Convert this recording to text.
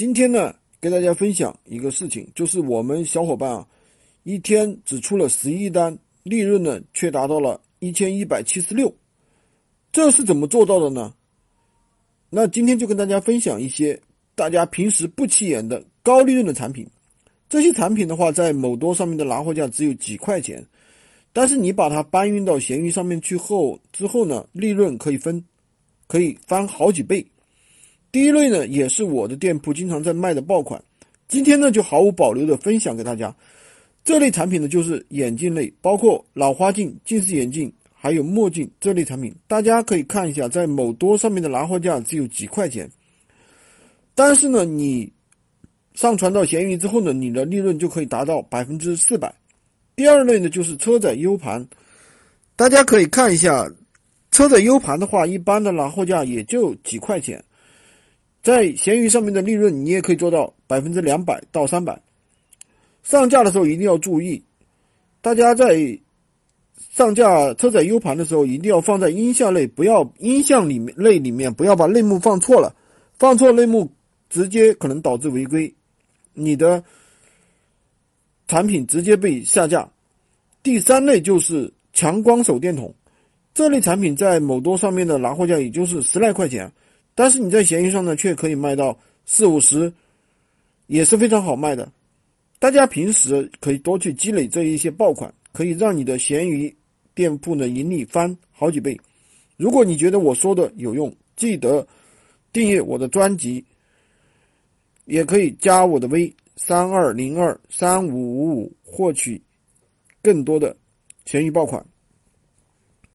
今天呢，跟大家分享一个事情，就是我们小伙伴啊，一天只出了十一单，利润呢却达到了一千一百七十六，这是怎么做到的呢？那今天就跟大家分享一些大家平时不起眼的高利润的产品。这些产品的话，在某多上面的拿货价只有几块钱，但是你把它搬运到闲鱼上面去后，之后呢，利润可以分，可以翻好几倍。第一类呢，也是我的店铺经常在卖的爆款，今天呢就毫无保留的分享给大家。这类产品呢，就是眼镜类，包括老花镜、近视眼镜，还有墨镜这类产品。大家可以看一下，在某多上面的拿货价只有几块钱，但是呢，你上传到闲鱼之后呢，你的利润就可以达到百分之四百。第二类呢，就是车载 U 盘，大家可以看一下，车载 U 盘的话，一般的拿货价也就几块钱。在闲鱼上面的利润，你也可以做到百分之两百到三百。上架的时候一定要注意，大家在上架车载 U 盘的时候，一定要放在音像类，不要音像里面类里面不要把类目放错了，放错类目直接可能导致违规，你的产品直接被下架。第三类就是强光手电筒，这类产品在某多上面的拿货价也就是十来块钱。但是你在闲鱼上呢，却可以卖到四五十，也是非常好卖的。大家平时可以多去积累这一些爆款，可以让你的闲鱼店铺呢盈利翻好几倍。如果你觉得我说的有用，记得订阅我的专辑，也可以加我的微三二零二三五五五，获取更多的闲鱼爆款。